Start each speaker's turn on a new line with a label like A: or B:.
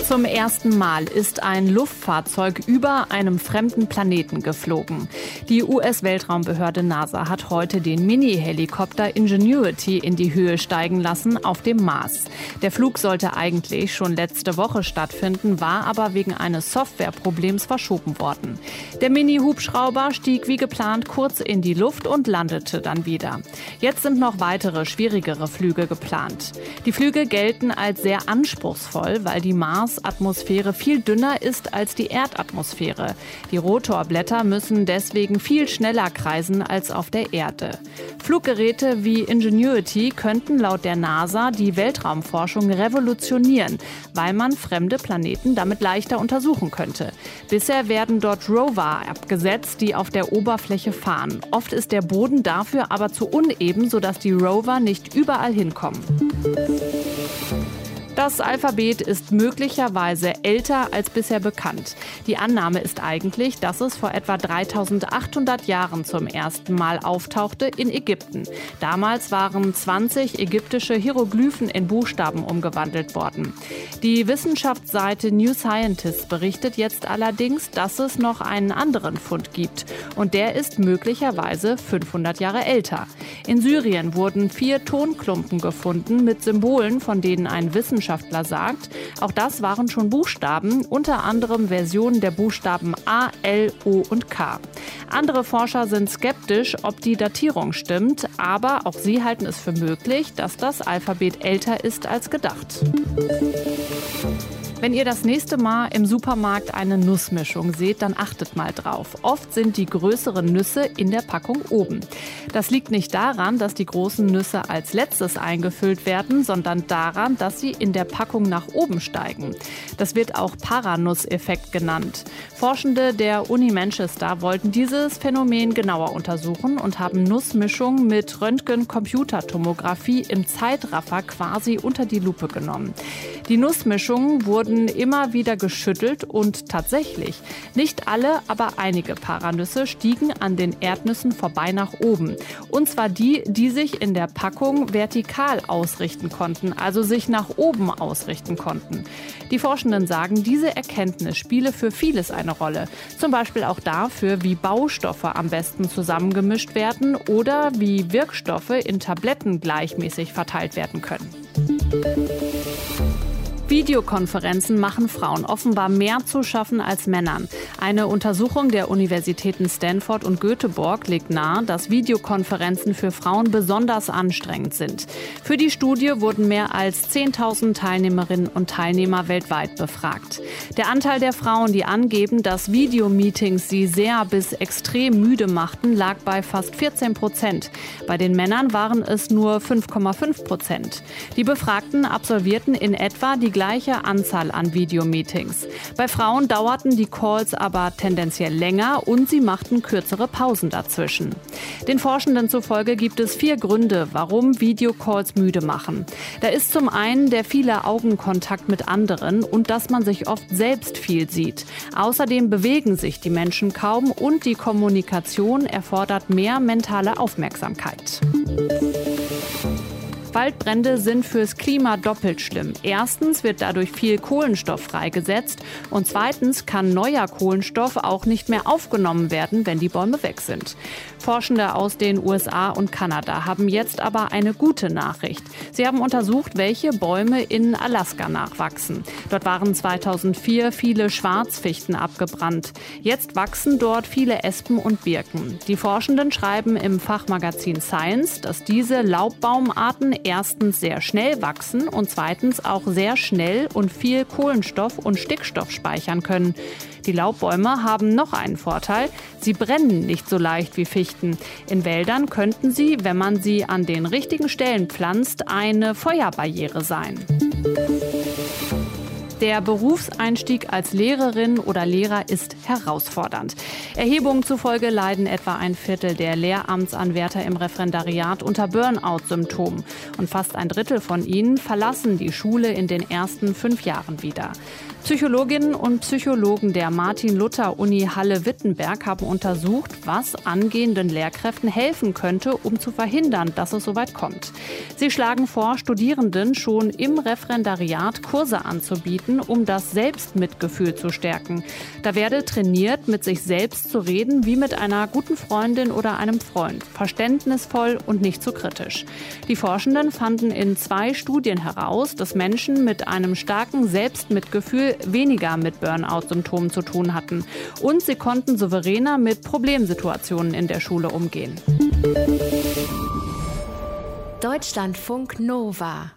A: Zum ersten Mal ist ein Luftfahrzeug über einem fremden Planeten geflogen. Die US-Weltraumbehörde NASA hat heute den Mini-Helikopter Ingenuity in die Höhe steigen lassen auf dem Mars. Der Flug sollte eigentlich schon letzte Woche stattfinden, war aber wegen eines Softwareproblems verschoben worden. Der Mini-Hubschrauber stieg wie geplant kurz in die Luft und landete dann wieder. Jetzt sind noch weitere schwierigere Flüge geplant. Die Flüge gelten als sehr anspruchsvoll, weil die Mars-Atmosphäre viel dünner ist als die Erdatmosphäre. Die Rotorblätter müssen deswegen viel schneller kreisen als auf der Erde. Fluggeräte wie Ingenuity könnten laut der NASA die Weltraumforschung revolutionieren, weil man fremde Planeten damit leichter untersuchen könnte. Bisher werden dort Rover abgesetzt, die auf der Oberfläche fahren. Oft ist der Boden dafür aber zu uneben, sodass die Rover nicht überall hinkommen. Das Alphabet ist möglicherweise älter als bisher bekannt. Die Annahme ist eigentlich, dass es vor etwa 3800 Jahren zum ersten Mal auftauchte in Ägypten. Damals waren 20 ägyptische Hieroglyphen in Buchstaben umgewandelt worden. Die Wissenschaftsseite New Scientist berichtet jetzt allerdings, dass es noch einen anderen Fund gibt. Und der ist möglicherweise 500 Jahre älter. In Syrien wurden vier Tonklumpen gefunden mit Symbolen, von denen ein Wissenschaftler sagt. Auch das waren schon Buchstaben, unter anderem Versionen der Buchstaben A, L, O und K. Andere Forscher sind skeptisch, ob die Datierung stimmt, aber auch sie halten es für möglich, dass das Alphabet älter ist als gedacht. Wenn ihr das nächste Mal im Supermarkt eine Nussmischung seht, dann achtet mal drauf. Oft sind die größeren Nüsse in der Packung oben. Das liegt nicht daran, dass die großen Nüsse als letztes eingefüllt werden, sondern daran, dass sie in der Packung nach oben steigen. Das wird auch Paranuss-Effekt genannt. Forschende der Uni Manchester wollten dieses Phänomen genauer untersuchen und haben Nussmischungen mit Röntgen-Computertomographie im Zeitraffer quasi unter die Lupe genommen. Die Nussmischungen wurden immer wieder geschüttelt und tatsächlich, nicht alle, aber einige Paranüsse stiegen an den Erdnüssen vorbei nach oben. Und zwar die, die sich in der Packung vertikal ausrichten konnten, also sich nach oben ausrichten konnten. Die Forschenden sagen, diese Erkenntnis spiele für vieles eine Rolle. Zum Beispiel auch dafür, wie Baustoffe am besten zusammengemischt werden oder wie Wirkstoffe in Tabletten gleichmäßig verteilt werden können. Videokonferenzen machen Frauen offenbar mehr zu schaffen als Männern. Eine Untersuchung der Universitäten Stanford und Göteborg legt nahe, dass Videokonferenzen für Frauen besonders anstrengend sind. Für die Studie wurden mehr als 10.000 Teilnehmerinnen und Teilnehmer weltweit befragt. Der Anteil der Frauen, die angeben, dass Videomeetings sie sehr bis extrem müde machten, lag bei fast 14 Prozent. Bei den Männern waren es nur 5,5 Prozent. Die Befragten absolvierten in etwa die gleiche Anzahl an Videomeetings. Bei Frauen dauerten die Calls aber tendenziell länger und sie machten kürzere Pausen dazwischen. Den Forschenden zufolge gibt es vier Gründe, warum Videocalls müde machen. Da ist zum einen der viele Augenkontakt mit anderen und dass man sich oft selbst viel sieht. Außerdem bewegen sich die Menschen kaum und die Kommunikation erfordert mehr mentale Aufmerksamkeit. Waldbrände sind fürs Klima doppelt schlimm. Erstens wird dadurch viel Kohlenstoff freigesetzt und zweitens kann neuer Kohlenstoff auch nicht mehr aufgenommen werden, wenn die Bäume weg sind. Forschende aus den USA und Kanada haben jetzt aber eine gute Nachricht. Sie haben untersucht, welche Bäume in Alaska nachwachsen. Dort waren 2004 viele Schwarzfichten abgebrannt. Jetzt wachsen dort viele Espen und Birken. Die Forschenden schreiben im Fachmagazin Science, dass diese Laubbaumarten erstens sehr schnell wachsen und zweitens auch sehr schnell und viel Kohlenstoff und Stickstoff speichern können. Die Laubbäume haben noch einen Vorteil. Sie brennen nicht so leicht wie Fichten. In Wäldern könnten sie, wenn man sie an den richtigen Stellen pflanzt, eine Feuerbarriere sein. Der Berufseinstieg als Lehrerin oder Lehrer ist herausfordernd. Erhebungen zufolge leiden etwa ein Viertel der Lehramtsanwärter im Referendariat unter Burnout-Symptomen. Und fast ein Drittel von ihnen verlassen die Schule in den ersten fünf Jahren wieder. Psychologinnen und Psychologen der Martin-Luther-Uni Halle-Wittenberg haben untersucht, was angehenden Lehrkräften helfen könnte, um zu verhindern, dass es soweit kommt. Sie schlagen vor, Studierenden schon im Referendariat Kurse anzubieten, um das Selbstmitgefühl zu stärken. Da werde trainiert, mit sich selbst zu reden, wie mit einer guten Freundin oder einem Freund, verständnisvoll und nicht zu kritisch. Die Forschenden fanden in zwei Studien heraus, dass Menschen mit einem starken Selbstmitgefühl weniger mit Burnout-Symptomen zu tun hatten. Und sie konnten souveräner mit Problemsituationen in der Schule umgehen.
B: Deutschlandfunk Nova